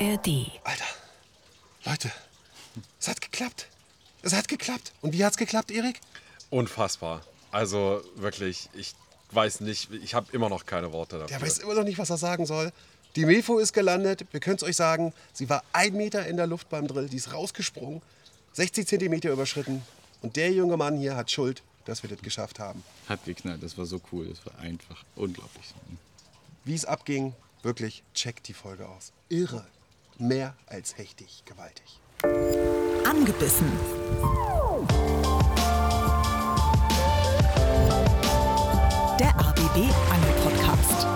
ARD. Alter, Leute, es hat geklappt. Es hat geklappt. Und wie hat's geklappt, Erik? Unfassbar. Also wirklich, ich weiß nicht, ich habe immer noch keine Worte dafür. Der weiß immer noch nicht, was er sagen soll. Die Mefo ist gelandet. Wir können es euch sagen, sie war ein Meter in der Luft beim Drill. Die ist rausgesprungen, 60 Zentimeter überschritten. Und der junge Mann hier hat Schuld, dass wir das geschafft haben. Hat geknallt, das war so cool, das war einfach unglaublich. Wie es abging, wirklich checkt die Folge aus. Irre. Mehr als hechtig gewaltig. Angebissen. Der ABB Angel Podcast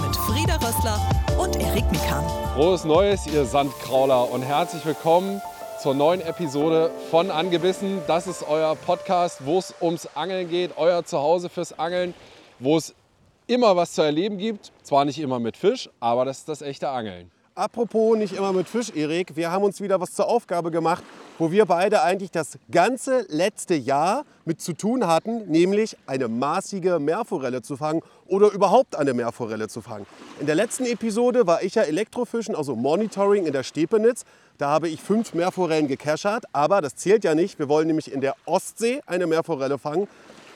mit Frieda Rössler und Erik Mikan. Frohes Neues, ihr Sandkrauler, und herzlich willkommen zur neuen Episode von Angebissen. Das ist euer Podcast, wo es ums Angeln geht, euer Zuhause fürs Angeln, wo es immer was zu erleben gibt. Zwar nicht immer mit Fisch, aber das ist das echte Angeln. Apropos nicht immer mit Fisch, Erik. Wir haben uns wieder was zur Aufgabe gemacht, wo wir beide eigentlich das ganze letzte Jahr mit zu tun hatten, nämlich eine maßige Meerforelle zu fangen oder überhaupt eine Meerforelle zu fangen. In der letzten Episode war ich ja Elektrofischen, also Monitoring in der Stepenitz. Da habe ich fünf Meerforellen gekeschert, aber das zählt ja nicht. Wir wollen nämlich in der Ostsee eine Meerforelle fangen.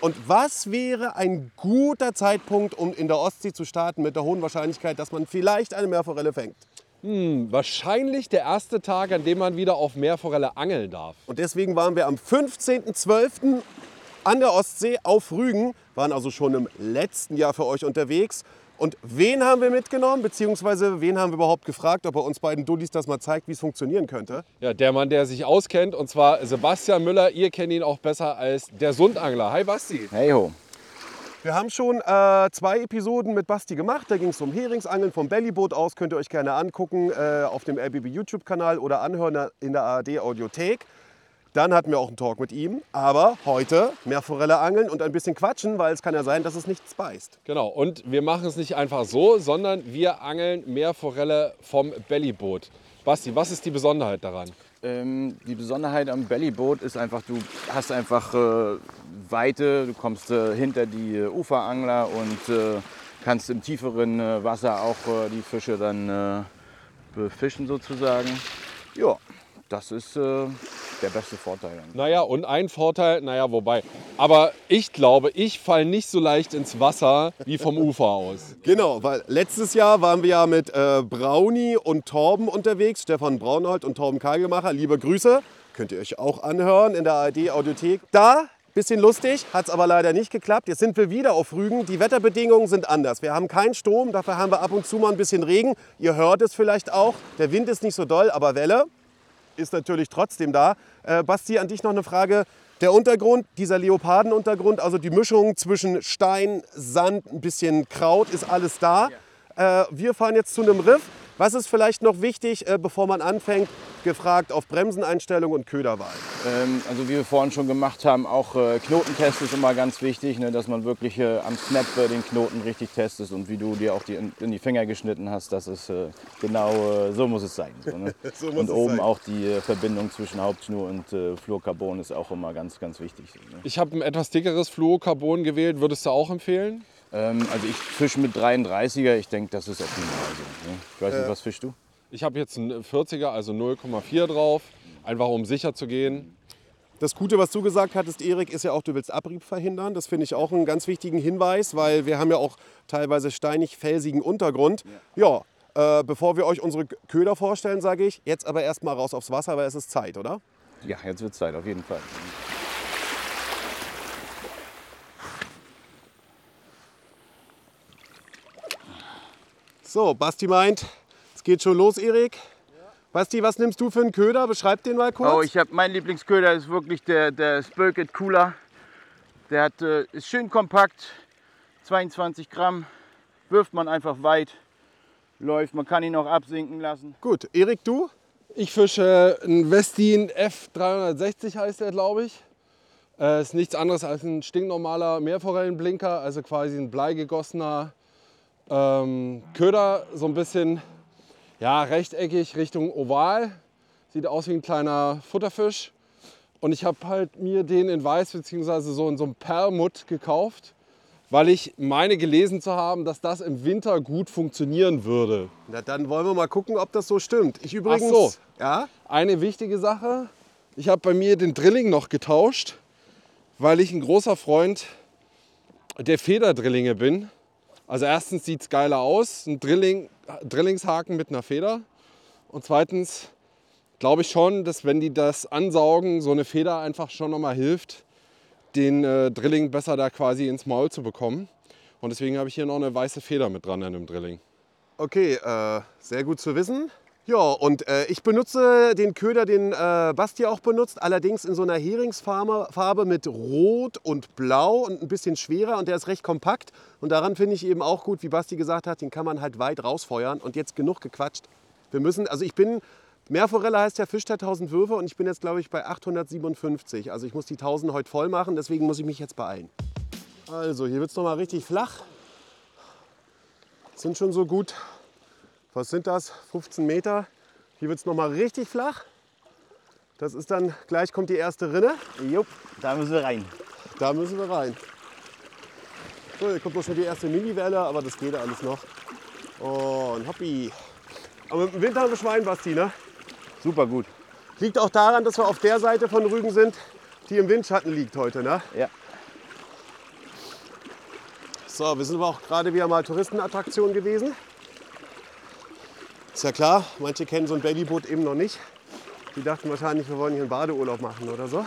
Und was wäre ein guter Zeitpunkt, um in der Ostsee zu starten mit der hohen Wahrscheinlichkeit, dass man vielleicht eine Meerforelle fängt? Wahrscheinlich der erste Tag, an dem man wieder auf Meerforelle angeln darf. Und deswegen waren wir am 15.12. an der Ostsee auf Rügen, waren also schon im letzten Jahr für euch unterwegs. Und wen haben wir mitgenommen, beziehungsweise wen haben wir überhaupt gefragt, ob er uns beiden Dullis das mal zeigt, wie es funktionieren könnte? Ja, der Mann, der sich auskennt, und zwar Sebastian Müller. Ihr kennt ihn auch besser als der Sundangler. Hi Basti. Hey ho. Wir haben schon äh, zwei Episoden mit Basti gemacht. Da ging es um Heringsangeln vom Bellyboot aus. Könnt ihr euch gerne angucken äh, auf dem RBB YouTube-Kanal oder anhören in der ARD Audiothek. Dann hatten wir auch einen Talk mit ihm. Aber heute mehr Forelle angeln und ein bisschen quatschen, weil es kann ja sein, dass es nichts beißt. Genau, und wir machen es nicht einfach so, sondern wir angeln Meerforelle vom Bellyboot. Basti, was ist die Besonderheit daran? Ähm, die Besonderheit am Bellyboot ist einfach, du hast einfach äh, Weite, du kommst äh, hinter die äh, Uferangler und äh, kannst im tieferen äh, Wasser auch äh, die Fische dann äh, befischen sozusagen. Ja, das ist äh, der beste Vorteil. Naja, und ein Vorteil, naja, wobei. Aber ich glaube, ich falle nicht so leicht ins Wasser wie vom Ufer aus. Genau, weil letztes Jahr waren wir ja mit äh, Brauni und Torben unterwegs, Stefan Braunhold und Torben Kagelmacher. Liebe Grüße, könnt ihr euch auch anhören in der ARD Audiothek. Da, bisschen lustig, hat es aber leider nicht geklappt. Jetzt sind wir wieder auf Rügen. Die Wetterbedingungen sind anders. Wir haben keinen Sturm, dafür haben wir ab und zu mal ein bisschen Regen. Ihr hört es vielleicht auch. Der Wind ist nicht so doll, aber Welle ist natürlich trotzdem da. Äh, Basti, an dich noch eine Frage. Der Untergrund, dieser Leopardenuntergrund, also die Mischung zwischen Stein, Sand, ein bisschen Kraut, ist alles da. Äh, wir fahren jetzt zu einem Riff. Was ist vielleicht noch wichtig, äh, bevor man anfängt? Gefragt auf Bremseneinstellung und Köderwahl. Ähm, also wie wir vorhin schon gemacht haben, auch äh, Knotentest ist immer ganz wichtig, ne, dass man wirklich äh, am Snap äh, den Knoten richtig testet und wie du dir auch die, in, in die Finger geschnitten hast, das ist äh, genau äh, so muss es sein. So, ne? So muss und es oben sein. auch die äh, Verbindung zwischen Hauptschnur und äh, Fluorcarbon ist auch immer ganz, ganz wichtig. So, ne? Ich habe ein etwas dickeres Fluorocarbon gewählt. Würdest du auch empfehlen? Ähm, also ich fische mit 33er, ich denke, das ist optimal. So, ne? Ich weiß nicht, was fischst du? Ich habe jetzt einen 40er, also 0,4 drauf. Einfach um sicher zu gehen. Das Gute, was du gesagt hattest, Erik, ist ja auch, du willst Abrieb verhindern. Das finde ich auch einen ganz wichtigen Hinweis, weil wir haben ja auch teilweise steinig-felsigen Untergrund. Ja, äh, bevor wir euch unsere Köder vorstellen, sage ich, jetzt aber erstmal raus aufs Wasser, weil es ist Zeit, oder? Ja, jetzt wird Zeit, auf jeden Fall. So, Basti meint, es geht schon los, Erik. Basti, was nimmst du für einen Köder? Beschreib den mal kurz. Oh, ich habe mein Lieblingsköder ist wirklich der, der Spurket Cooler. Der hat, äh, ist schön kompakt, 22 Gramm, wirft man einfach weit, läuft, man kann ihn auch absinken lassen. Gut, Erik, du? Ich fische einen Westin F360 heißt der, glaube ich. Äh, ist nichts anderes als ein stinknormaler Meerforellenblinker, also quasi ein bleigegossener ähm, Köder, so ein bisschen ja, rechteckig Richtung oval. Sieht aus wie ein kleiner Futterfisch. Und ich habe halt mir den in weiß bzw. so in so einem Perlmutt gekauft weil ich meine gelesen zu haben, dass das im Winter gut funktionieren würde. Na, dann wollen wir mal gucken, ob das so stimmt. Ich übrigens. so. Ja? Eine wichtige Sache, ich habe bei mir den Drilling noch getauscht, weil ich ein großer Freund der Federdrillinge bin. Also erstens sieht es geiler aus, ein Drilling, Drillingshaken mit einer Feder. Und zweitens glaube ich schon, dass wenn die das ansaugen, so eine Feder einfach schon nochmal hilft, den äh, Drilling besser da quasi ins Maul zu bekommen. Und deswegen habe ich hier noch eine weiße Feder mit dran an dem Drilling. Okay, äh, sehr gut zu wissen. Ja, und äh, ich benutze den Köder, den äh, Basti auch benutzt, allerdings in so einer Heringsfarbe Farbe mit Rot und Blau und ein bisschen schwerer und der ist recht kompakt. Und daran finde ich eben auch gut, wie Basti gesagt hat, den kann man halt weit rausfeuern. Und jetzt genug gequatscht. Wir müssen, also ich bin, Meerforelle heißt ja Fisch der 1000 Würfe und ich bin jetzt glaube ich bei 857. Also ich muss die 1000 heute voll machen, deswegen muss ich mich jetzt beeilen. Also hier wird es nochmal richtig flach. Sind schon so gut was sind das, 15 Meter. Hier wird es nochmal richtig flach. Das ist dann, gleich kommt die erste Rinne. Jupp, da müssen wir rein. Da müssen wir rein. So, hier kommt noch schon die erste Mini-Welle, aber das geht alles noch. Ein Hoppi. Aber im Winter haben wir Schwein, Basti, ne? Super gut. Liegt auch daran, dass wir auf der Seite von Rügen sind, die im Windschatten liegt heute, ne? Ja. So, wir sind aber auch gerade wieder mal Touristenattraktion gewesen. Ist ja klar, manche kennen so ein Babyboot eben noch nicht. Die dachten wahrscheinlich, wir wollen hier einen Badeurlaub machen oder so.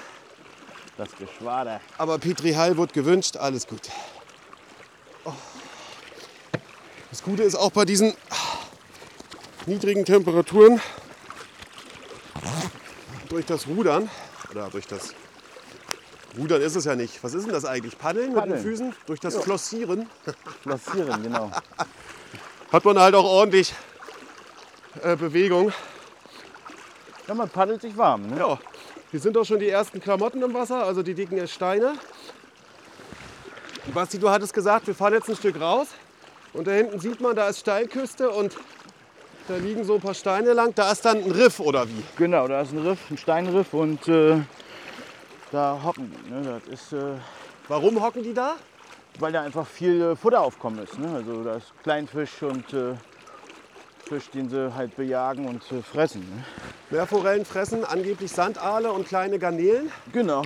Das Geschwader. Aber Petri Heil wird gewünscht, alles gut. Oh. Das Gute ist auch bei diesen niedrigen Temperaturen durch das Rudern oder durch das Rudern ist es ja nicht. Was ist denn das eigentlich? Paddeln, mit Paddeln. den Füßen? Durch das Flossieren Massieren, genau. hat man halt auch ordentlich äh, Bewegung. Ja, man paddelt sich warm. Ne? Ja, hier sind auch schon die ersten Klamotten im Wasser, also die dicken Steine. Basti, du hattest gesagt, wir fahren jetzt ein Stück raus. Und da hinten sieht man, da ist Steilküste und da liegen so ein paar Steine lang. Da ist dann ein Riff oder wie? Genau, da ist ein Riff, ein Steinriff und äh, da hocken die. Ne? Das ist, äh, Warum hocken die da? weil da einfach viel äh, Futteraufkommen ist. Ne? Also da ist Kleinfisch und äh, Fisch, den sie halt bejagen und äh, fressen. Ne? Meerforellen fressen angeblich Sandaale und kleine Garnelen. Genau.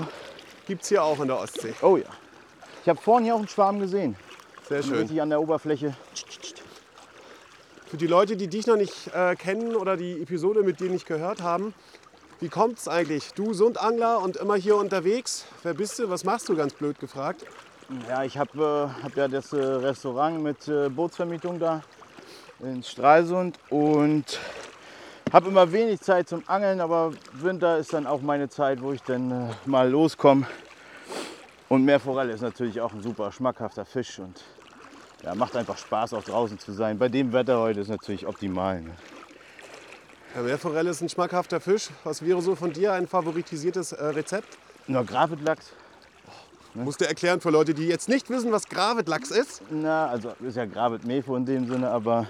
Gibt es hier auch in der Ostsee. Oh ja. Ich habe vorhin hier auch einen Schwarm gesehen. Sehr schön. Richtig an der Oberfläche. Für die Leute, die dich noch nicht äh, kennen oder die Episode mit dir nicht gehört haben, wie kommt es eigentlich? Du Sundangler und immer hier unterwegs. Wer bist du? Was machst du? Ganz blöd gefragt. Ja, ich habe äh, hab ja das äh, Restaurant mit äh, Bootsvermietung da in Stralsund und habe immer wenig Zeit zum Angeln, aber Winter ist dann auch meine Zeit, wo ich dann äh, mal loskomme. Und Meerforelle ist natürlich auch ein super schmackhafter Fisch und ja, macht einfach Spaß, auch draußen zu sein. Bei dem Wetter heute ist natürlich optimal. Ne? Ja, Meerforelle ist ein schmackhafter Fisch. Was wäre so von dir ein favoritisiertes äh, Rezept? Nur Gravitlachs, Musst du erklären für Leute, die jetzt nicht wissen, was Gravitlachs ist. na, also ist ja Gravit Mefo in dem Sinne, aber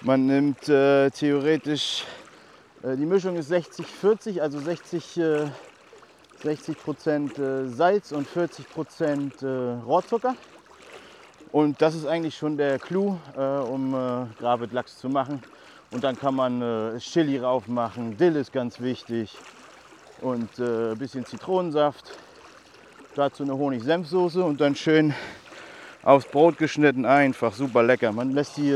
man nimmt äh, theoretisch, äh, die Mischung ist 60-40, also 60, äh, 60 Prozent äh, Salz und 40 Prozent äh, Rohrzucker. Und das ist eigentlich schon der Clou, äh, um äh, Gravitlachs zu machen. Und dann kann man Chili rauf machen, Dill ist ganz wichtig und ein bisschen Zitronensaft. Dazu eine Honig-Senfsoße und dann schön aufs Brot geschnitten. Einfach super lecker. Man lässt die,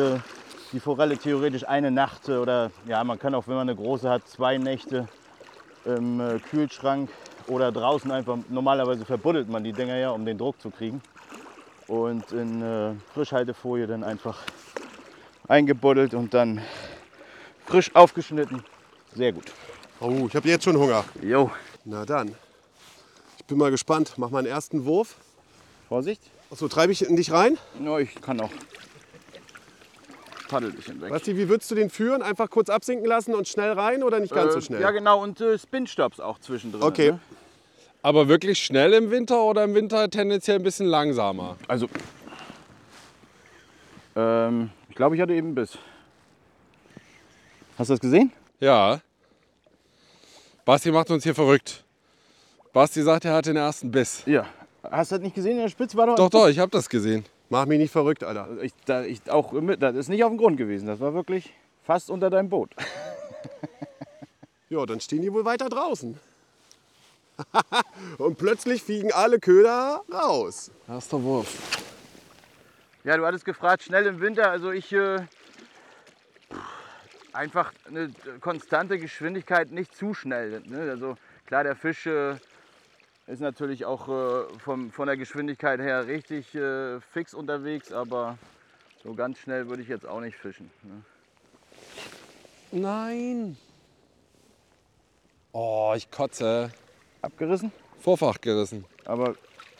die Forelle theoretisch eine Nacht äh, oder ja, man kann auch, wenn man eine große hat, zwei Nächte im äh, Kühlschrank oder draußen einfach. Normalerweise verbuddelt man die Dinger ja, um den Druck zu kriegen. Und in äh, Frischhaltefolie dann einfach eingebuddelt und dann frisch aufgeschnitten. Sehr gut. Oh, ich habe jetzt schon Hunger. Jo. Na dann. Ich bin mal gespannt. Mach mal einen ersten Wurf. Vorsicht. Achso, treibe ich in dich rein? Ja, ich kann auch. Paddel dich hinweg. Basti, wie würdest du den führen? Einfach kurz absinken lassen und schnell rein oder nicht ganz so Äh, schnell? Ja, genau. Und äh, Spin-Stops auch zwischendrin. Okay. Ne? Aber wirklich schnell im Winter oder im Winter tendenziell ein bisschen langsamer? Also, ähm, ich glaube, ich hatte eben einen Biss. Hast du das gesehen? Ja. Basti macht uns hier verrückt. Basti sagt, er hat den ersten Biss. Ja. Hast du das nicht gesehen? In der Spitze war doch. Doch, doch, ich habe das gesehen. Mach mich nicht verrückt, Alter. Ich, da, ich auch, das ist nicht auf dem Grund gewesen. Das war wirklich fast unter deinem Boot. Ja, dann stehen die wohl weiter draußen. Und plötzlich fliegen alle Köder raus. Erster Wurf. Ja, du hattest gefragt, schnell im Winter. Also ich äh, einfach eine konstante Geschwindigkeit, nicht zu schnell. Ne? Also klar, der Fisch äh, ist natürlich auch äh, vom, von der Geschwindigkeit her richtig äh, fix unterwegs, aber so ganz schnell würde ich jetzt auch nicht fischen. Ne? Nein. Oh, ich kotze. Abgerissen? Vorfach gerissen. Aber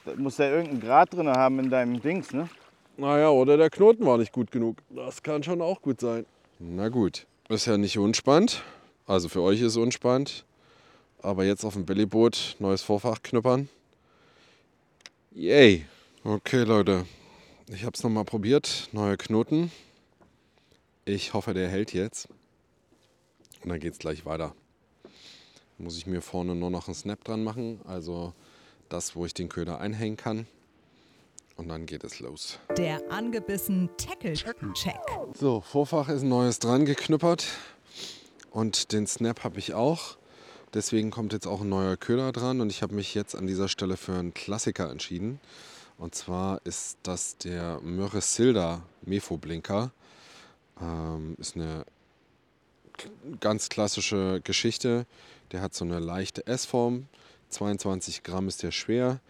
da muss ja irgendeinen Grad drin haben in deinem Dings, ne? Naja, oder der Knoten war nicht gut genug. Das kann schon auch gut sein. Na gut. Ist ja nicht unspannend. Also für euch ist es unspannend. Aber jetzt auf dem Bellyboot neues Vorfach knuppern. Yay. Okay, Leute. Ich habe es nochmal probiert. Neue Knoten. Ich hoffe, der hält jetzt. Und dann geht es gleich weiter. Muss ich mir vorne nur noch einen Snap dran machen. Also das, wo ich den Köder einhängen kann. Und dann geht es los. Der angebissen Tackle-Check. So, Vorfach ist ein neues dran geknüppert. Und den Snap habe ich auch. Deswegen kommt jetzt auch ein neuer Köder dran. Und ich habe mich jetzt an dieser Stelle für einen Klassiker entschieden. Und zwar ist das der Myrresilda Mefo Blinker. Ähm, ist eine ganz klassische Geschichte. Der hat so eine leichte S-Form. 22 Gramm ist der schwer.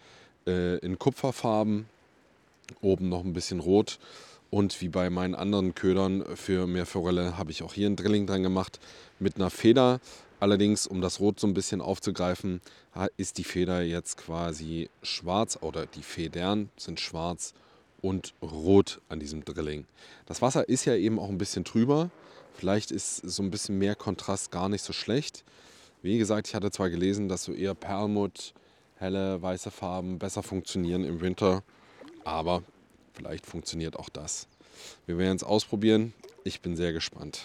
Äh, in Kupferfarben. Oben noch ein bisschen rot. Und wie bei meinen anderen Ködern für mehr Forelle habe ich auch hier ein Drilling dran gemacht mit einer Feder. Allerdings, um das Rot so ein bisschen aufzugreifen, ist die Feder jetzt quasi schwarz oder die Federn sind schwarz und rot an diesem Drilling. Das Wasser ist ja eben auch ein bisschen trüber. Vielleicht ist so ein bisschen mehr Kontrast gar nicht so schlecht. Wie gesagt, ich hatte zwar gelesen, dass so eher Perlmutt, helle weiße Farben besser funktionieren im Winter, aber vielleicht funktioniert auch das. Wir werden es ausprobieren. Ich bin sehr gespannt.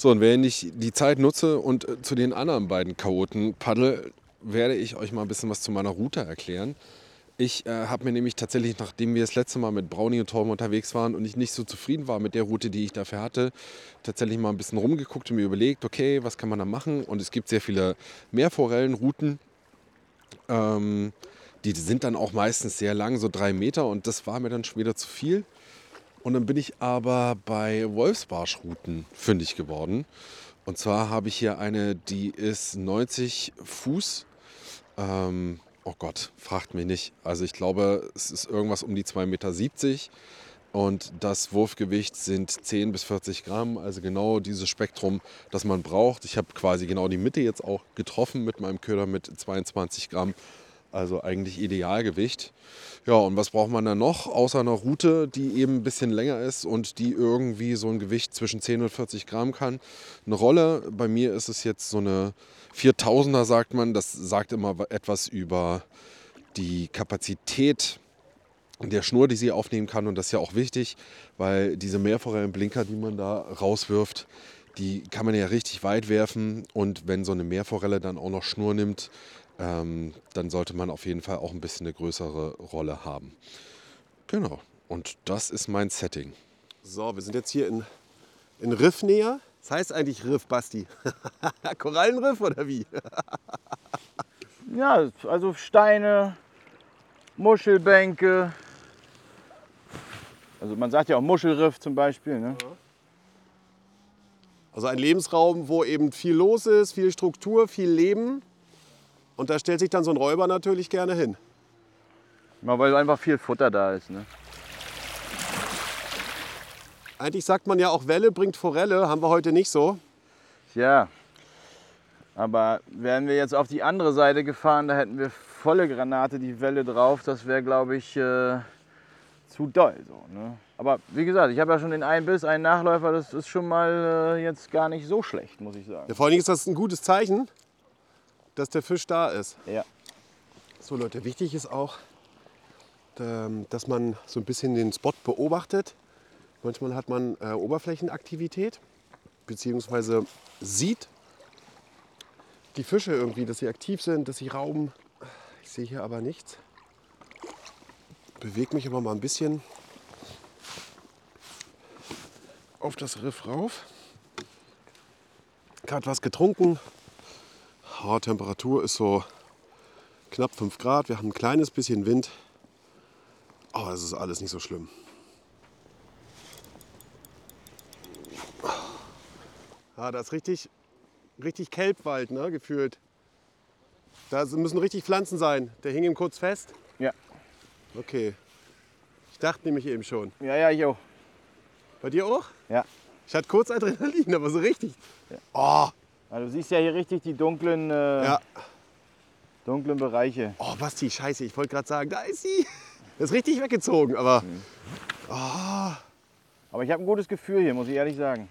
So, und während ich die Zeit nutze und äh, zu den anderen beiden Chaoten paddel, werde ich euch mal ein bisschen was zu meiner Route erklären. Ich äh, habe mir nämlich tatsächlich, nachdem wir das letzte Mal mit Brownie und Torben unterwegs waren und ich nicht so zufrieden war mit der Route, die ich dafür hatte, tatsächlich mal ein bisschen rumgeguckt und mir überlegt, okay, was kann man da machen? Und es gibt sehr viele Meerforellenrouten. Ähm, die sind dann auch meistens sehr lang, so drei Meter und das war mir dann schon wieder zu viel. Und dann bin ich aber bei Wolfsbarschrouten fündig geworden. Und zwar habe ich hier eine, die ist 90 Fuß. Ähm, oh Gott, fragt mich nicht. Also ich glaube, es ist irgendwas um die 2,70 Meter. Und das Wurfgewicht sind 10 bis 40 Gramm, also genau dieses Spektrum, das man braucht. Ich habe quasi genau die Mitte jetzt auch getroffen mit meinem Köder mit 22 Gramm. Also eigentlich Idealgewicht. Ja, und was braucht man dann noch? Außer einer Route, die eben ein bisschen länger ist und die irgendwie so ein Gewicht zwischen 10 und 40 Gramm kann. Eine Rolle, bei mir ist es jetzt so eine 4000er, sagt man. Das sagt immer etwas über die Kapazität der Schnur, die sie aufnehmen kann. Und das ist ja auch wichtig, weil diese Meerforellenblinker, die man da rauswirft, die kann man ja richtig weit werfen. Und wenn so eine Meerforelle dann auch noch Schnur nimmt, ähm, dann sollte man auf jeden Fall auch ein bisschen eine größere Rolle haben. Genau. Und das ist mein Setting. So, wir sind jetzt hier in, in Riffnähe. Das heißt eigentlich Riff, Basti. Korallenriff oder wie? Ja, also Steine, Muschelbänke. Also man sagt ja auch Muschelriff zum Beispiel. Ne? Also ein Lebensraum, wo eben viel los ist, viel Struktur, viel Leben. Und da stellt sich dann so ein Räuber natürlich gerne hin. Mal weil einfach viel Futter da ist. Ne? Eigentlich sagt man ja auch Welle bringt Forelle, haben wir heute nicht so. Ja, aber wären wir jetzt auf die andere Seite gefahren, da hätten wir volle Granate die Welle drauf. Das wäre, glaube ich, äh, zu doll. So, ne? Aber wie gesagt, ich habe ja schon den einen Biss, einen Nachläufer. Das ist schon mal äh, jetzt gar nicht so schlecht, muss ich sagen. Ja, vor allen Dingen ist das ein gutes Zeichen, dass der Fisch da ist. Ja. So Leute, wichtig ist auch, ähm, dass man so ein bisschen den Spot beobachtet. Manchmal hat man äh, Oberflächenaktivität, beziehungsweise sieht die Fische irgendwie, dass sie aktiv sind, dass sie rauben. Ich sehe hier aber nichts. Bewege mich aber mal ein bisschen auf das Riff rauf. Gerade was getrunken. Temperatur ist so knapp 5 Grad. Wir haben ein kleines bisschen Wind. Aber es ist alles nicht so schlimm. Ja, das ist richtig, richtig Kelbwald, ne, gefühlt. Da müssen richtig Pflanzen sein. Der hing ihm kurz fest. Ja. Okay. Ich dachte nämlich eben schon. Ja, ja, ich auch. Bei dir auch? Ja. Ich hatte kurz Adrenalin, aber so richtig. Oh, Also du siehst ja hier richtig die dunklen, äh, ja. dunklen Bereiche. Oh, Basti, scheiße, ich wollte gerade sagen, da ist sie. Das ist richtig weggezogen, aber. Aber ich habe ein gutes Gefühl hier, muss ich ehrlich sagen.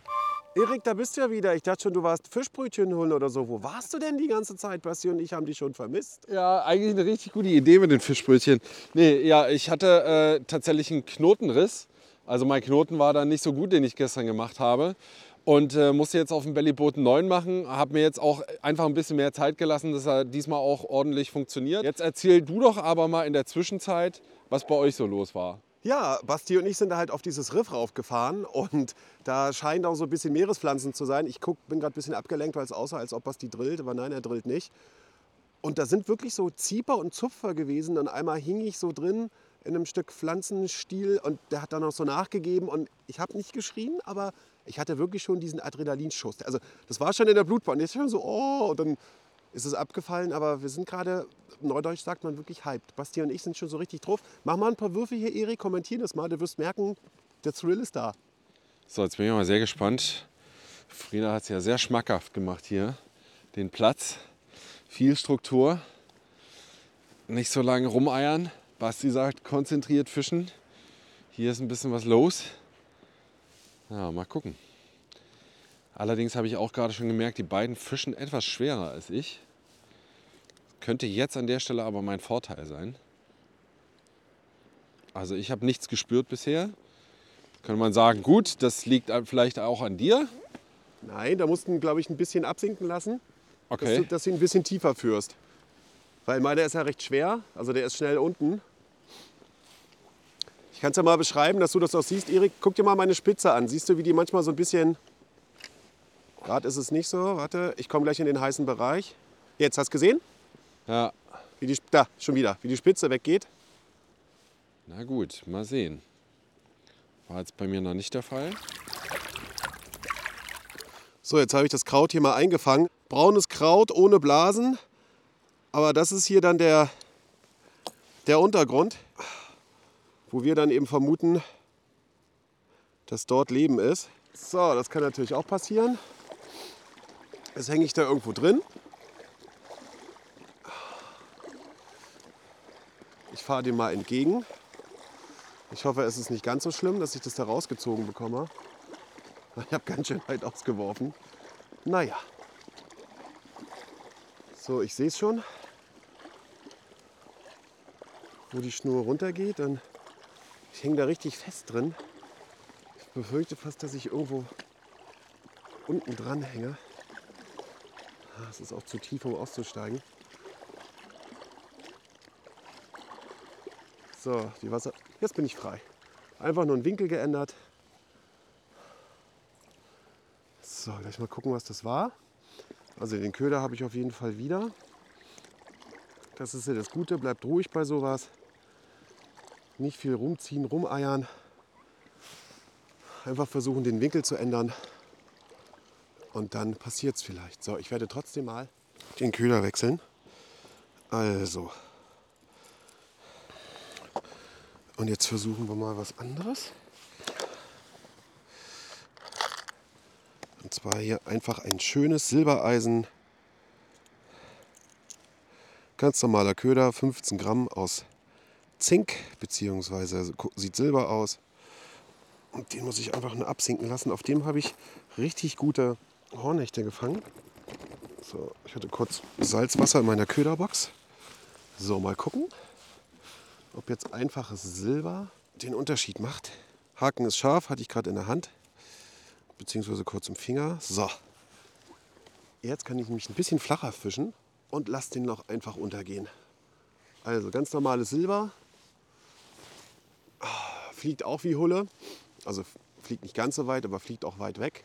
Erik, da bist du ja wieder. Ich dachte schon, du warst Fischbrötchen holen oder so. Wo warst du denn die ganze Zeit? Basti und ich haben dich schon vermisst. Ja, eigentlich eine richtig gute Idee mit den Fischbrötchen. Nee, ja, ich hatte äh, tatsächlich einen Knotenriss. Also mein Knoten war dann nicht so gut, den ich gestern gemacht habe. Und äh, musste jetzt auf dem Bellyboot einen neuen machen. Habe mir jetzt auch einfach ein bisschen mehr Zeit gelassen, dass er diesmal auch ordentlich funktioniert. Jetzt erzähl du doch aber mal in der Zwischenzeit, was bei euch so los war. Ja, Basti und ich sind da halt auf dieses Riff raufgefahren und da scheinen auch so ein bisschen Meerespflanzen zu sein. Ich guck, bin gerade ein bisschen abgelenkt, weil es aussah, als ob Basti drillt, aber nein, er drillt nicht. Und da sind wirklich so Zieper und Zupfer gewesen und einmal hing ich so drin in einem Stück Pflanzenstiel und der hat dann noch so nachgegeben und ich habe nicht geschrien, aber ich hatte wirklich schon diesen Adrenalinschuss. Also das war schon in der Blutbahn. Jetzt schon so, oh, und dann ist es abgefallen, aber wir sind gerade, neudeutsch sagt man wirklich hyped. Basti und ich sind schon so richtig drauf. Mach mal ein paar Würfe hier, Erik, kommentier das mal, du wirst merken, der Thrill ist da. So, jetzt bin ich mal sehr gespannt. Frieda hat es ja sehr schmackhaft gemacht hier. Den Platz, viel Struktur, nicht so lange rumeiern. Basti sagt, konzentriert fischen. Hier ist ein bisschen was los. Ja, mal gucken. Allerdings habe ich auch gerade schon gemerkt, die beiden fischen etwas schwerer als ich. Könnte jetzt an der Stelle aber mein Vorteil sein. Also ich habe nichts gespürt bisher. Könnte man sagen, gut, das liegt vielleicht auch an dir. Nein, da mussten, glaube ich, ein bisschen absinken lassen, dass, Okay. du, dass du ihn ein bisschen tiefer führst. Weil meiner ist ja recht schwer, also der ist schnell unten. Ich kann es ja mal beschreiben, dass du das auch siehst. Erik, guck dir mal meine Spitze an. Siehst du, wie die manchmal so ein bisschen... Gerade ist es nicht so. Warte, ich komme gleich in den heißen Bereich. Jetzt, hast du gesehen? Ja, Wie die, da, schon wieder. Wie die Spitze weggeht. na gut, mal sehen. War jetzt bei mir noch nicht der Fall. So, jetzt habe ich das Kraut hier mal eingefangen. Braunes Kraut ohne Blasen. Aber das ist hier dann der, der Untergrund, wo wir dann eben vermuten, dass dort Leben ist. So, das kann natürlich auch passieren. Jetzt hänge ich da irgendwo drin. Ich fahre dem mal entgegen. Ich hoffe, es ist nicht ganz so schlimm, dass ich das da rausgezogen bekomme. Ich habe ganz schön weit ausgeworfen. Naja. So, ich sehe es schon. Wo die Schnur runtergeht. Dann ich hänge da richtig fest drin. Ich befürchte fast, dass ich irgendwo unten dran hänge. Ah, Es ist auch zu tief, um auszusteigen. So, die Wasser. Jetzt bin ich frei. Einfach nur einen Winkel geändert. So, gleich mal gucken, was das war. Also den Köder habe ich auf jeden Fall wieder. Das ist ja das Gute, bleibt ruhig bei sowas. Nicht viel rumziehen, rumeiern. Einfach versuchen, den Winkel zu ändern. Und dann passiert es vielleicht. So, ich werde trotzdem mal den Köder wechseln. Also. Und jetzt versuchen wir mal was anderes. Und zwar hier einfach ein schönes Silbereisen. Ganz normaler Köder, 15 Gramm aus Zink, beziehungsweise sieht silber aus. Und den muss ich einfach nur absinken lassen. Auf dem habe ich richtig gute Hornhechte gefangen. So, ich hatte kurz Salzwasser in meiner Köderbox. So, mal gucken, ob jetzt einfaches Silber den Unterschied macht. Haken ist scharf, hatte ich gerade in der Hand beziehungsweise kurz im Finger. So. Jetzt kann ich nämlich ein bisschen flacher fischen und lasse den noch einfach untergehen. Also ganz normales Silber. Fliegt auch wie Hulle. Also fliegt nicht ganz so weit, aber fliegt auch weit weg.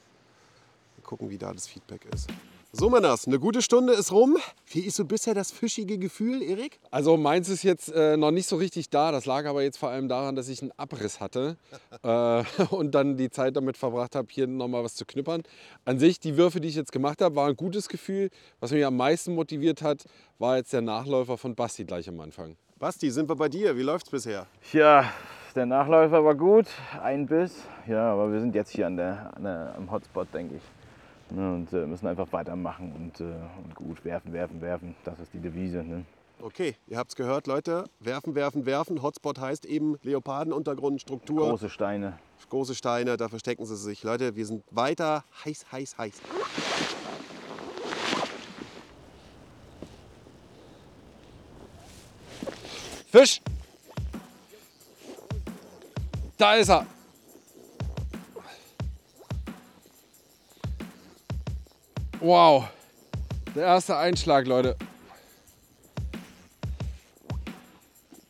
Mal gucken, wie da das Feedback ist. So, Männers, eine gute Stunde ist rum. Wie ist so bisher das fischige Gefühl, Erik? Also meins ist jetzt äh, noch nicht so richtig da. Das lag aber jetzt vor allem daran, dass ich einen Abriss hatte äh, und dann die Zeit damit verbracht habe, hier nochmal was zu knippern. An sich, die Würfe, die ich jetzt gemacht habe, war ein gutes Gefühl. Was mich am meisten motiviert hat, war jetzt der Nachläufer von Basti gleich am Anfang. Basti, sind wir bei dir? Wie läuft's bisher? Ja, der Nachläufer war gut, ein Biss. Ja, aber wir sind jetzt hier an der, an der, am Hotspot, denke ich. Ne, und äh, müssen einfach weitermachen und, äh, und gut werfen, werfen, werfen. Das ist die Devise. Ne? Okay, ihr habt's gehört, Leute. Werfen, werfen, werfen. Hotspot heißt eben Leopardenuntergrund, Struktur, Große Steine. große Steine, da verstecken sie sich. Leute, wir sind weiter heiß, heiß, heiß. Fisch! Da ist er! Wow! Der erste Einschlag, Leute.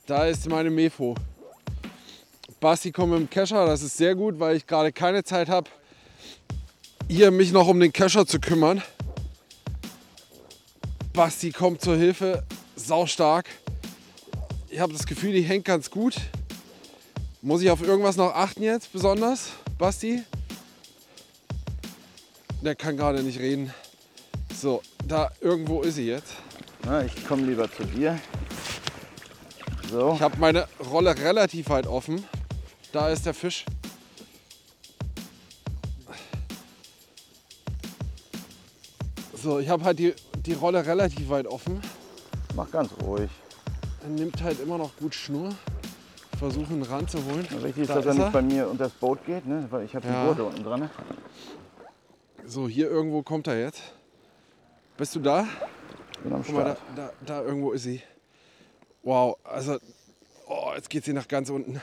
Da ist meine Mefo. Basti kommt mit dem Kescher, das ist sehr gut, weil ich gerade keine Zeit habe, hier mich noch um den Kescher zu kümmern. Basti kommt zur Hilfe, sau stark. Ich habe das Gefühl, die hängt ganz gut. Muss ich auf irgendwas noch achten jetzt besonders, Basti? Der kann gerade nicht reden. So, da irgendwo ist sie jetzt. Na, ich komme lieber zu dir. So, Ich habe meine Rolle relativ weit offen. Da ist der Fisch. So, ich habe halt die, die Rolle relativ weit offen. mach ganz ruhig. Er nimmt halt immer noch gut Schnur. Versuche ihn ranzuholen. Wichtig ist, Da dass er nicht bei mir unter das Boot geht, ne? weil ich habe Ja. die Boote unten dran. Ne? So, hier irgendwo kommt er jetzt. Bist du da? Bin am Guck mal, da, da, da irgendwo ist sie. Wow, also, oh, jetzt geht sie nach ganz unten.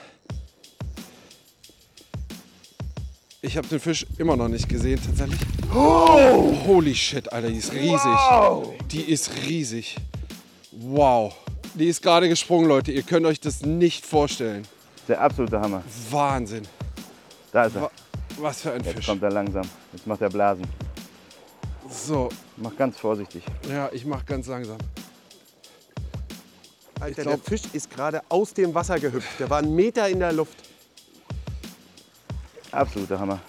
Ich habe den Fisch immer noch nicht gesehen, tatsächlich. Oh! Holy shit, Alter, die ist riesig. Die ist riesig. Wow. Die ist gerade gesprungen, Leute. Ihr könnt euch das nicht vorstellen. Der absolute Hammer. Wahnsinn. Da ist er. Wa- Was für ein Jetzt Fisch. kommt er langsam. Jetzt macht er Blasen. So, Mach ganz vorsichtig. ja, ich mach ganz langsam. Alter, glaub- der Fisch ist gerade aus dem Wasser gehüpft. Der war einen Meter in der Luft. Absoluter Hammer.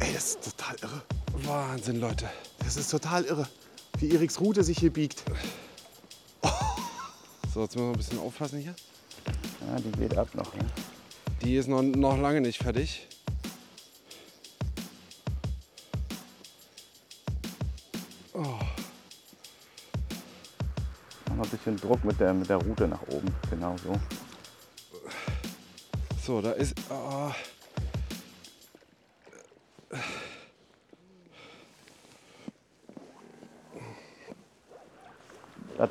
Ey, das ist total irre. Wahnsinn, Leute. Das ist total irre, wie Eriks Rute sich hier biegt. So, jetzt müssen wir ein bisschen aufpassen hier. Ja, die geht ab noch. Ne? Die ist noch, noch lange nicht fertig. Mach mal ein bisschen Druck mit der, mit der Rute nach oben. Genau so. So, da ist. ah.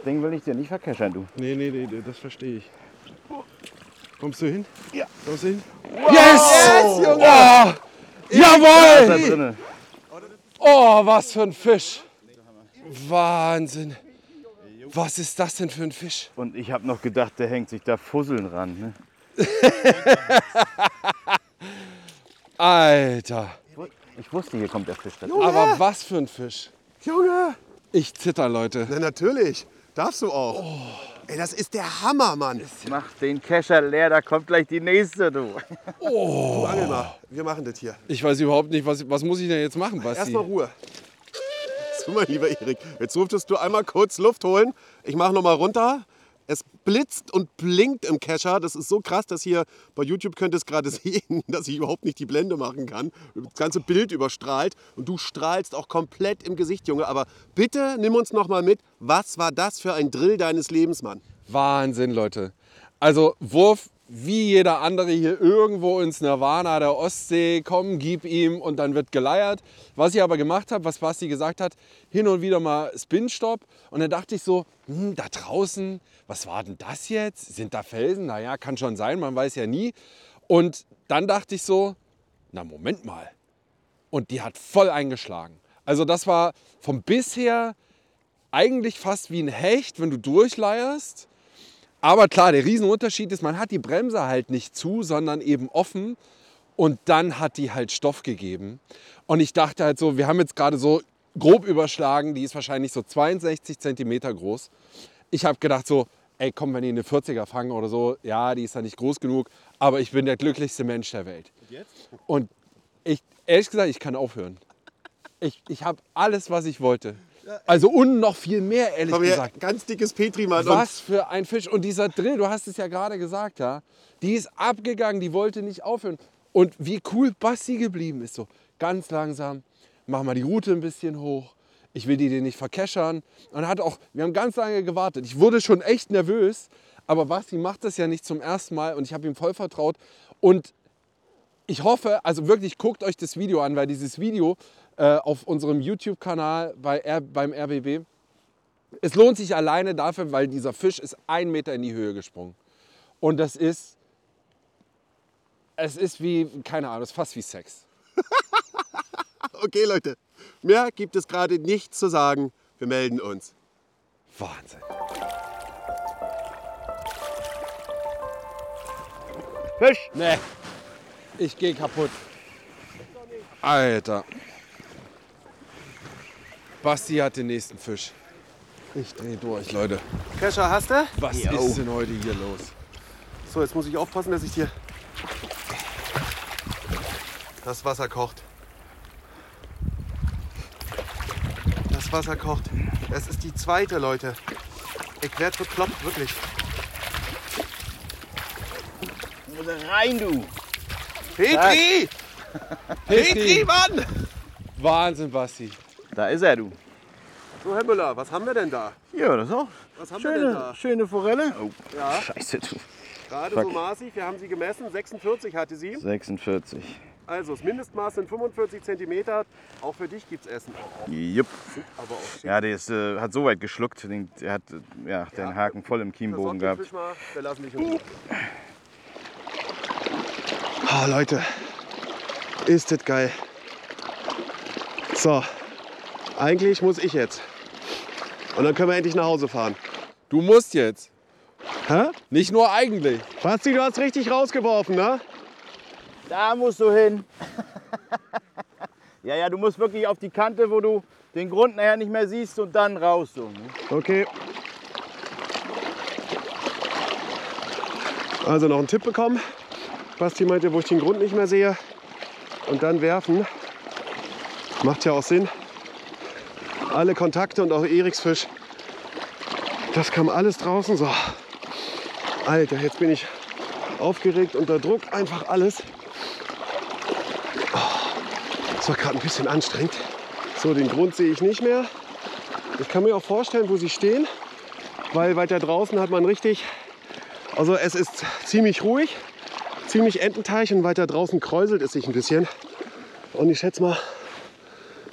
Ding will ich dir nicht verkeschern, du. nee, nee, nee, nee, das verstehe ich. Kommst du hin? Ja. Kommst du hin? Yes! yes Junge! Oh, Ist da jawohl! Oh, was für ein Fisch! Wahnsinn! Was ist das denn für ein Fisch? Und ich habe noch gedacht, der hängt sich da Fusseln ran. Ne? Alter! Ich wusste, hier kommt der Fisch dazu. Aber was für ein Fisch! Junge! Ich zitter, Leute. Na natürlich, darfst du auch. Ey, das ist der Hammer, Mann. Mach den Kescher leer, da kommt gleich die nächste, du. Du angel mal, wir machen das hier. Ich weiß überhaupt nicht, was, was muss ich denn jetzt machen, Basti? Erstmal Ruhe. So, mein lieber Erik, jetzt durftest du einmal kurz Luft holen. Ich mache noch mal runter. Blitzt und blinkt im Kescher. Das ist so krass, dass hier bei YouTube könnt ihr es gerade sehen, dass ich überhaupt nicht die Blende machen kann. Das ganze Bild überstrahlt und du strahlst auch komplett im Gesicht, Junge. Aber bitte nimm uns noch mal mit. Was war das für ein Drill deines Lebens, Mann? Wahnsinn, Leute. Also Wurf wie jeder andere hier irgendwo ins Nirvana der Ostsee, komm, gib ihm und dann wird geleiert. Was ich aber gemacht habe, was Basti gesagt hat, hin und wieder mal Spin-Stop und dann dachte ich so, hm, da draußen, was war denn das jetzt? Sind da Felsen? Naja, kann schon sein, man weiß ja nie. Und dann dachte ich so, na Moment mal. Und die hat voll eingeschlagen. Also das war vom bisher eigentlich fast wie ein Hecht, wenn du durchleierst. Aber klar, der Riesenunterschied ist, man hat die Bremse halt nicht zu, sondern eben offen. Und dann hat die halt Stoff gegeben. Und ich dachte halt so, wir haben jetzt gerade so grob überschlagen, die ist wahrscheinlich so 62 Zentimeter groß. Ich habe gedacht so, ey komm, wenn die eine 40er fangen oder so, ja, die ist ja nicht groß genug, aber ich bin der glücklichste Mensch der Welt. Und ich, ehrlich gesagt, ich kann aufhören. Ich, ich habe alles, was ich wollte. Also und noch viel mehr, ehrlich Komm her, gesagt. ganz dickes Petrimann. Was für ein Fisch. Und dieser Drill, du hast es ja gerade gesagt, ja, die ist abgegangen, die wollte nicht aufhören. Und wie cool Basti geblieben ist, so ganz langsam, mach mal die Route ein bisschen hoch. Ich will die dir nicht verkeschern. Und hat auch, wir haben ganz lange gewartet. Ich wurde schon echt nervös, aber Basti macht das ja nicht zum ersten Mal und ich habe ihm voll vertraut. Und ich hoffe, also wirklich guckt euch das Video an, weil dieses Video äh, auf unserem YouTube-Kanal bei R beim RBB, es lohnt sich alleine dafür, weil dieser Fisch ist ein Meter in die Höhe gesprungen. Und das ist, es ist wie, keine Ahnung, es ist fast wie Sex. Okay, Leute, mehr gibt es gerade nichts zu sagen. Wir melden uns. Wahnsinn. Fisch! Nee, ich gehe kaputt. Alter. Basti hat den nächsten Fisch. Ich drehe durch, Leute. Kescher, hast du? Was ist denn heute hier los? So, jetzt muss ich aufpassen, dass ich hier das Wasser kocht. Das Wasser kocht. Es ist die zweite, Leute. Ich werde bekloppt, wirklich. Muss rein, du! Petri! Petri, Mann! Wahnsinn, Basti. Da ist er, du. So, Herr Müller, was haben wir denn da? Ja, das auch. Was haben wir denn Schöne, da? schöne Forelle. Oh, Ja, scheiße, du. gerade so Fuck. maßig. Wir haben sie gemessen. 46 hatte sie. 46. Also, das Mindestmaß sind 45 cm. Auch für dich gibt's Essen. Jupp. Aber auch schick. Ja, der ist, äh, hat so weit geschluckt. Den, der hat äh, ja, den Haken voll im Kiembogen Versorgt den gehabt. Fisch mal. Wir lassen dich. Oh, Leute. Ist das geil. So. Eigentlich muss ich jetzt. Und dann können wir endlich nach Hause fahren. Du musst jetzt. Hä? Nicht nur eigentlich. Basti, du hast richtig rausgeworfen, ne? Da musst du hin. ja, ja, du musst wirklich auf die Kante, wo du den Grund nachher nicht mehr siehst und dann raus. So, ne? Okay. Also noch einen Tipp bekommen. Basti meinte, wo ich den Grund nicht mehr sehe. Und dann werfen. Macht ja auch Sinn. Alle Kontakte und auch Eriksfisch. Das kam alles draußen. So. Alter, jetzt bin ich aufgeregt, unter Druck. Einfach alles. Oh, das war gerade ein bisschen anstrengend. So, den Grund sehe ich nicht mehr. Ich kann mir auch vorstellen, wo sie stehen, weil weiter draußen hat man richtig, also es ist ziemlich ruhig, ziemlich Ententeich und weiter draußen kräuselt es sich ein bisschen. Und ich schätze mal,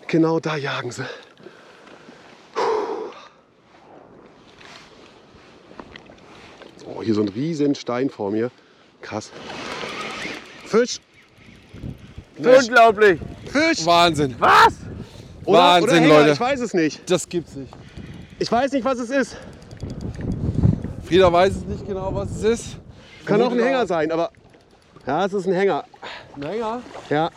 genau da jagen sie. So, hier so ein riesen Stein vor mir. Krass. Fisch, Unglaublich. Fisch. Wahnsinn. Was? Oder, Wahnsinn, oder Hänger, Leute. Ich weiß es nicht. Das gibt's nicht. Ich weiß nicht, was es ist. Frieda weiß es nicht genau, was es ist. Kann auch ein Vermutlich Hänger sein, aber ja, es ist ein Hänger. Ein Hänger? Ja,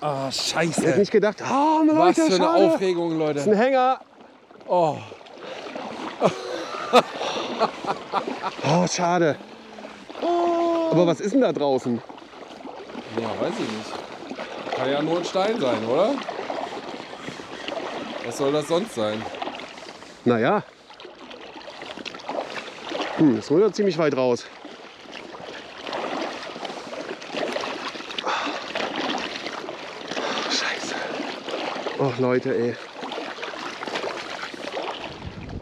Ah, ich hätte scheiße. nicht gedacht. Oh, Was Leute, für eine schade. Aufregung, Das ist Leute. ein Hänger. Oh, Oh, schade. Aber was ist denn da draußen? ja, weiß ich nicht. Kann ja nur ein Stein sein, oder? Was soll das sonst sein? Naja. Hm, das muss ja ziemlich weit raus. Scheiße. Oh, Leute, ey.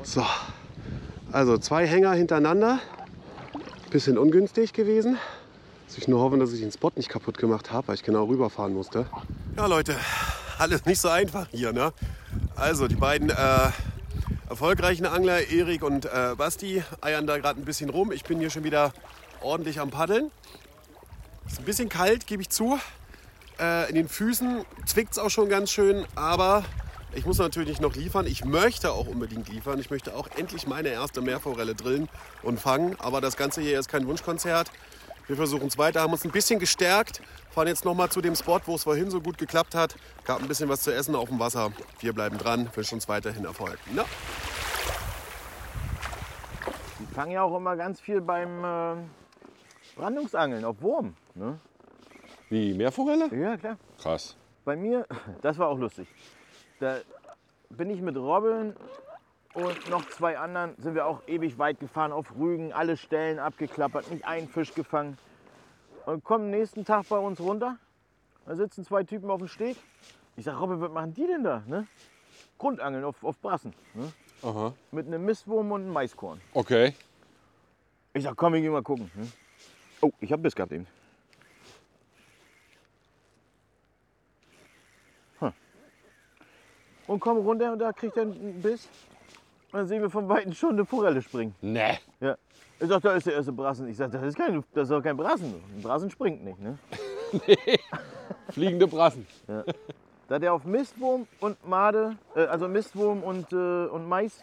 So. Also zwei Hänger hintereinander. Bisschen ungünstig gewesen. Muss ich nur hoffen, dass ich den Spot nicht kaputt gemacht habe, weil ich genau rüberfahren musste. Ja, Leute, alles nicht so einfach hier, ne? Also, die beiden äh, erfolgreichen Angler, Erik und äh, Basti, eiern da gerade ein bisschen rum. Ich bin hier schon wieder ordentlich am Paddeln. Ist ein bisschen kalt, gebe ich zu. Äh, in den Füßen zwickt es auch schon ganz schön, aber ich muss natürlich noch liefern. Ich möchte auch unbedingt liefern. Ich möchte auch endlich meine erste Meerforelle drillen und fangen. Aber das Ganze hier ist kein Wunschkonzert. Wir versuchen es weiter, haben uns ein bisschen gestärkt, fahren jetzt nochmal zu dem Spot, wo es vorhin so gut geklappt hat. Gab ein bisschen was zu essen auf dem Wasser. Wir bleiben dran, wünschen uns weiterhin Erfolg. Na? Die fangen ja auch immer ganz viel beim äh, Brandungsangeln auf Wurm. Ne? Wie, Meerforelle? Ja, klar. Krass. Bei mir, das war auch lustig. Da bin ich mit Robin und noch zwei anderen, sind wir auch ewig weit gefahren auf Rügen, alle Stellen abgeklappert, nicht einen Fisch gefangen. Und kommen nächsten Tag bei uns runter. Da sitzen zwei Typen auf dem Steg. Ich sag, Robin, was machen die denn da? Ne? Grundangeln auf, auf Brassen. Ne? Aha. Mit einem Mistwurm und einem Maiskorn. Okay. Ich sag, komm, wir gehen mal gucken. Ne? Oh, ich hab Biss gehabt eben. Und komm runter und da kriegt er einen Biss. Und dann sehen wir von Weitem schon eine Forelle springen. Ne. Ja. Ich sag, da ist der erste Brassen. Ich sag, das ist, kein, das ist doch kein Brassen. Ein Brassen springt nicht. Ne? Fliegende Brassen. Da hat er auf Mistwurm und Made, äh, also Mistwurm und, äh, und Mais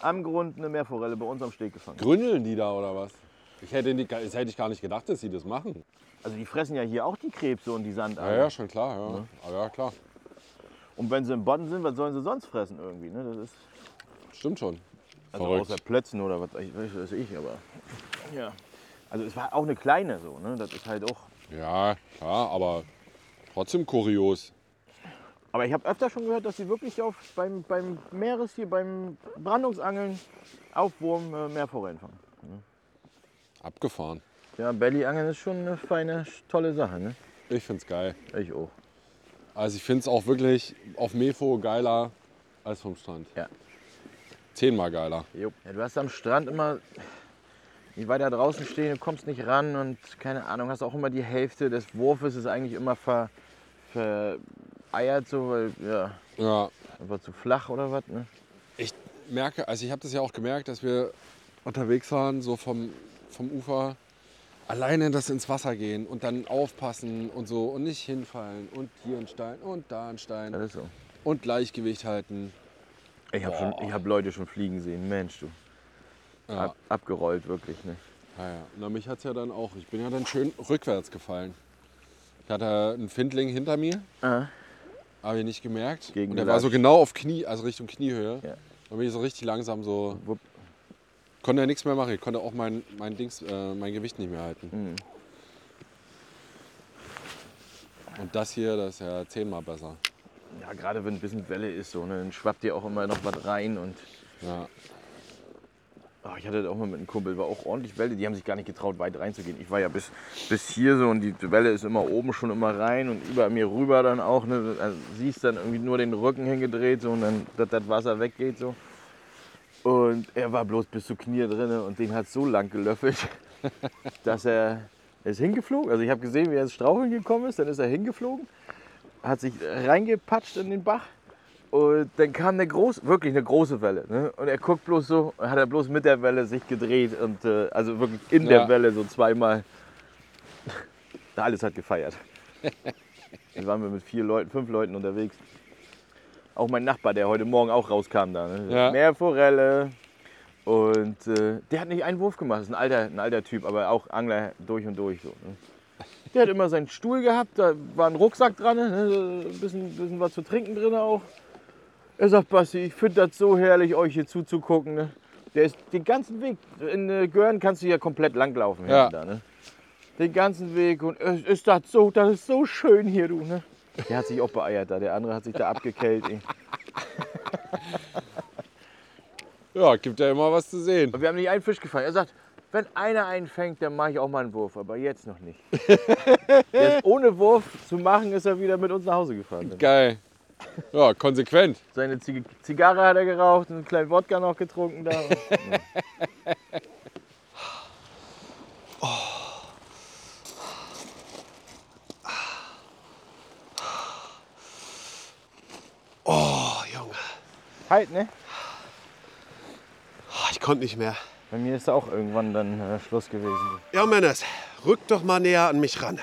am Grund eine Meerforelle bei uns am Steg gefangen. Gründeln die da oder was? Ich hätte, nicht, das hätte ich gar nicht gedacht, dass sie das machen. Also die fressen ja hier auch die Krebse und die Ja, Sandaale. ja, schon klar. Ja, Aber ja klar. Und wenn sie im Bodden sind, was sollen sie sonst fressen irgendwie? Ne? Das ist Stimmt schon. also Verrückt. außer Plötzen oder was ich weiß weiß ich, aber ja. Also es war auch eine kleine so, ne? Das ist halt auch. Ja, klar, aber trotzdem kurios. Aber ich habe öfter schon gehört, dass sie wirklich auf, beim, beim Meerestier, beim Brandungsangeln auf Wurm äh, Meerforellen fangen. Abgefahren. Ja, Bellyangeln ist schon eine feine, tolle Sache, ne? Ich find's geil. Ich auch. Also ich find's auch wirklich auf Mefo geiler als vom Strand. Ja. Zehnmal geiler. Ja, du hast am Strand immer nicht weiter draußen stehen, du kommst nicht ran und keine Ahnung, hast auch immer die Hälfte des Wurfes ist eigentlich immer ver, vereiert, so, weil ja, Ja, einfach zu flach oder was. Ne? ich merke, also ich habe das ja auch gemerkt, dass wir unterwegs waren, so vom, vom Ufer, alleine das ins Wasser gehen und dann aufpassen und so und nicht hinfallen und hier ein Stein und da ein Stein Das ist so. und Gleichgewicht halten. Ich habe schon- ich hab Leute schon fliegen sehen, Mensch, du. Ja, Ab, abgerollt, wirklich. Ne? ja, ja. Na, mich hat es ja dann auch, ich bin ja dann schön rückwärts gefallen. Ich hatte einen Findling hinter mir, Aha. habe ich nicht gemerkt. Gegen und der war so genau auf Knie, also Richtung Kniehöhe. Ja. Dann bin ich so richtig langsam so, Wupp. Konnte ja nichts mehr machen. Ich konnte auch mein, mein, Dings, äh, mein Gewicht nicht mehr halten. Mhm. Und das hier, das ist ja zehnmal besser. Ja, gerade wenn ein bisschen Welle ist, so, ne, dann schwappt dir auch immer noch was rein. Und Ja. oh, ich hatte das auch mal mit einem Kumpel, war auch ordentlich Welle. Die haben sich gar nicht getraut, weit reinzugehen. Ich war ja bis, bis hier so und die Welle ist immer oben schon immer rein und über mir rüber dann auch. Ne, also siehst dann irgendwie nur den Rücken hingedreht so, und dann, dass das Wasser weggeht. So. Und er war bloß bis zu Knie drin und den hat so lang gelöffelt, dass er er ist hingeflogen. Also ich habe gesehen, wie er ins Straucheln gekommen ist. Dann ist er hingeflogen, hat sich reingepatscht in den Bach. Und dann kam eine große, wirklich eine große Welle. Ne? Und er guckt bloß so, hat er bloß mit der Welle sich gedreht und äh, also wirklich in Ja. der Welle so zweimal. Da alles hat gefeiert. Dann waren wir mit vier Leuten, fünf Leuten unterwegs. Auch mein Nachbar, der heute Morgen auch rauskam da. Ne? Ja. Meerforelle. Und äh, der hat nicht einen Wurf gemacht. Das ist ein alter, ein alter Typ, aber auch Angler durch und durch. So, ne? Der hat immer seinen Stuhl gehabt, da war ein Rucksack dran, ne? ein bisschen, bisschen was zu trinken drin auch. Er sagt, Basti, ich finde das so herrlich, euch hier zuzugucken. Ne? Der ist den ganzen Weg, in äh, Görn kannst du ja komplett langlaufen. Ja. Da, ne? Den ganzen Weg und es ist das so, das ist so schön hier, du. Ne? Der hat sich auch beeiert da, der andere hat sich da abgekellt. Ey. ja, gibt ja immer was zu sehen. Und wir haben nicht einen Fisch gefangen. Er sagt, wenn einer einen fängt, dann mache ich auch mal einen Wurf, aber jetzt noch nicht. jetzt ohne Wurf zu machen, ist er wieder mit uns nach Hause gefahren. Geil. Ja, konsequent. Seine Zig Zigarre hat er geraucht, einen kleinen Wodka noch getrunken da. Oh, halt, ne? Oh, ich konnte nicht mehr. Bei mir ist auch irgendwann dann äh, Schluss gewesen. Ja, Männers, rückt doch mal näher an mich ran.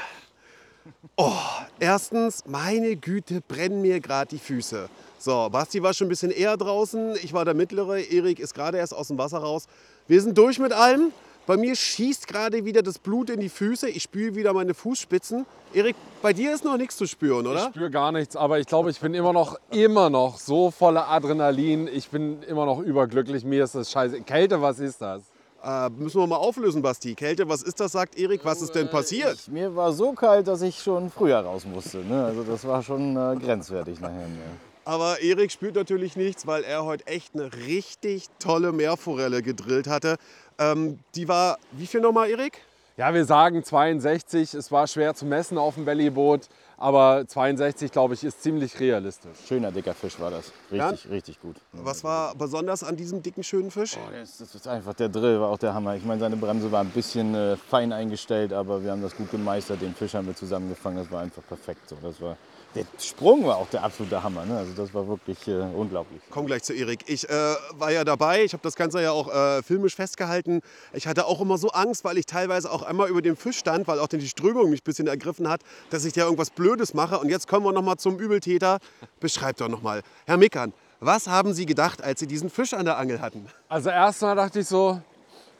Oh, erstens, meine Güte, brennen mir gerade die Füße. So, Basti war schon ein bisschen eher draußen. Ich war der Mittlere. Erik ist gerade erst aus dem Wasser raus. Wir sind durch mit allem. Bei mir schießt gerade wieder das Blut in die Füße. Ich spüre wieder meine Fußspitzen. Erik, bei dir ist noch nichts zu spüren, Ich oder? spüre gar nichts, aber ich glaube, ich bin immer noch, immer noch so voller Adrenalin. Ich bin immer noch überglücklich. Mir ist das scheiße. Kälte, was ist das? Äh, müssen wir mal auflösen, Basti. Kälte, was ist das, sagt Erik. Was ist denn passiert? Ich, mir war so kalt, dass ich schon früher raus musste. Ne? Also das war schon äh, grenzwertig nachher. Ne? Aber Erik spürt natürlich nichts, weil er heute echt eine richtig tolle Meerforelle gedrillt hatte. Ähm, die war, wie viel nochmal, Erik? Ja, wir sagen 62. Es war schwer zu messen auf dem Bellyboot, aber 62, glaube ich, ist ziemlich realistisch. Schöner dicker Fisch war das. Richtig, richtig gut. Was war besonders an diesem dicken, schönen Fisch? Das, das ist einfach der Drill, war auch der Hammer. Ich meine, seine Bremse war ein bisschen äh, fein eingestellt, aber wir haben das gut gemeistert. Den Fisch haben wir zusammengefangen. Das war einfach perfekt. So. Das war, der Sprung war auch der absolute Hammer. Ne? Also das war wirklich äh, unglaublich. Komm gleich zu Erik. Ich äh, war ja dabei. Ich habe das Ganze ja auch äh, filmisch festgehalten. Ich hatte auch immer so Angst, weil ich teilweise auch einmal über dem Fisch stand, weil auch die Strömung mich ein bisschen ergriffen hat, dass ich da irgendwas Blödes mache. Und jetzt kommen wir noch mal zum Übeltäter. Beschreibt doch noch mal. Herr Mickern, was haben Sie gedacht, als Sie diesen Fisch an der Angel hatten? Also erstmal dachte ich so,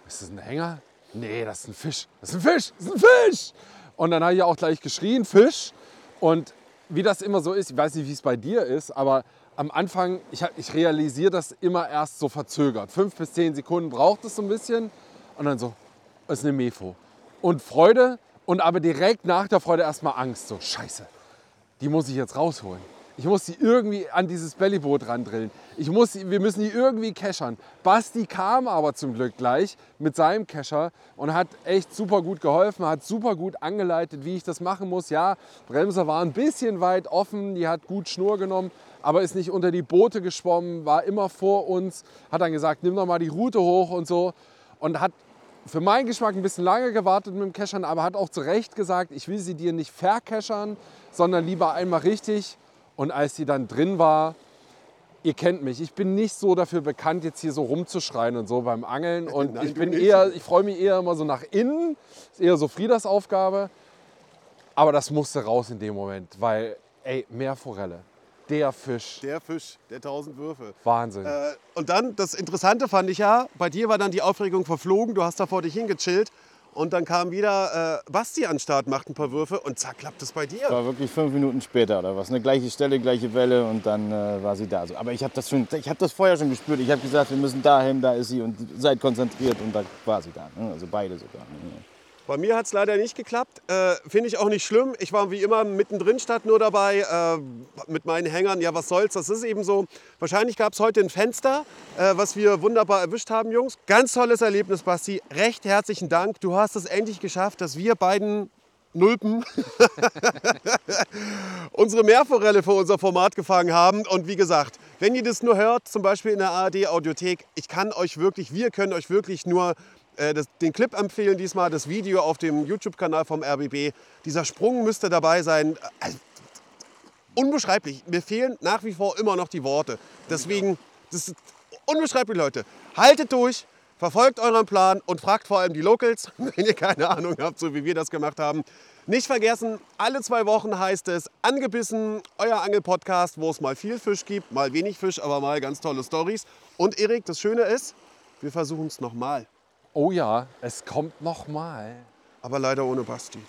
ist das ein Hänger? Nee, das ist ein Fisch. Das ist ein Fisch. Das ist ein Fisch. Und dann habe ich auch gleich geschrien, Fisch. Und wie das immer so ist, ich weiß nicht, wie es bei dir ist, aber am Anfang, ich, ich realisiere das immer erst so verzögert. Fünf bis zehn Sekunden braucht es so ein bisschen. Und dann so, ist eine Mefo. Und Freude und aber direkt nach der Freude erstmal Angst. So, scheiße, die muss ich jetzt rausholen. Ich muss die irgendwie an dieses Bellyboot randrillen. Ich muss, sie- wir müssen die irgendwie keschern. Basti kam aber zum Glück gleich mit seinem Kescher und hat echt super gut geholfen, hat super gut angeleitet, wie ich das machen muss. Ja, Bremse war ein bisschen weit offen, die hat gut Schnur genommen, aber ist nicht unter die Boote geschwommen, war immer vor uns, hat dann gesagt, nimm doch mal die Route hoch und so und hat für meinen Geschmack ein bisschen lange gewartet mit dem Keschern, aber hat auch zu Recht gesagt, ich will sie dir nicht verkeschern, sondern lieber einmal richtig. Und als sie dann drin war, ihr kennt mich, ich bin nicht so dafür bekannt, jetzt hier so rumzuschreien und so beim Angeln. Und Nein, ich bin eher, ich freue mich eher immer so nach innen, ist eher so Frieders Aufgabe. Aber das musste raus in dem Moment, weil, ey, Meerforelle, der Fisch, Der Fisch, der tausend Würfe. Wahnsinn. Äh, und dann, das Interessante fand ich ja, bei dir war dann die Aufregung verflogen, du hast da vor dich hingechillt und dann kam wieder äh, Basti an den Start, macht ein paar Würfe und zack, klappt es bei dir. War wirklich fünf Minuten später oder was. Eine gleiche Stelle, gleiche Welle und dann äh, war sie da. So. Aber ich habe das, hab das vorher schon gespürt. Ich habe gesagt, wir müssen dahin, da ist sie und seid konzentriert und da war sie da. Ne? Also beide sogar. Bei mir hat es leider nicht geklappt. Äh, Finde ich auch nicht schlimm. Ich war wie immer mittendrin statt nur dabei äh, mit meinen Hängern. Ja, was soll's, das ist eben so. Wahrscheinlich gab es heute ein Fenster, äh, was wir wunderbar erwischt haben, Jungs. Ganz tolles Erlebnis, Basti. Recht herzlichen Dank. Du hast es endlich geschafft, dass wir beiden Nulpen unsere Meerforelle für unser Format gefangen haben. Und wie gesagt, wenn ihr das nur hört, zum Beispiel in der ARD-Audiothek, ich kann euch wirklich, wir können euch wirklich nur äh, das, den Clip empfehlen, diesmal das Video auf dem YouTube-Kanal vom RBB. Dieser Sprung müsste dabei sein. Also, unbeschreiblich. Mir fehlen nach wie vor immer noch die Worte. Deswegen, das ist unbeschreiblich, Leute. Haltet durch, verfolgt euren Plan und fragt vor allem die Locals, wenn ihr keine Ahnung habt, so wie wir das gemacht haben. Nicht vergessen, alle zwei Wochen heißt es Angebissen, euer Angelpodcast, wo es mal viel Fisch gibt, mal wenig Fisch, aber mal ganz tolle Stories. Und Erik, das Schöne ist, wir versuchen es nochmal. Oh ja, es kommt noch mal. Aber leider ohne Basti.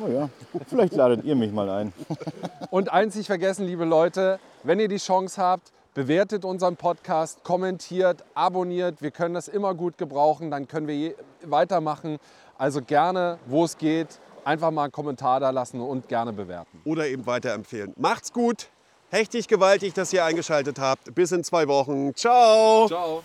Oh ja, vielleicht ladet ihr mich mal ein. Und eins nicht vergessen, liebe Leute, wenn ihr die Chance habt, bewertet unseren Podcast, kommentiert, abonniert. Wir können das immer gut gebrauchen, dann können wir weitermachen. Also gerne, wo es geht, einfach mal einen Kommentar da lassen und gerne bewerten. Oder eben weiterempfehlen. Macht's gut. Hechtig gewaltig, dass ihr eingeschaltet habt. Bis in zwei Wochen. Ciao. Ciao.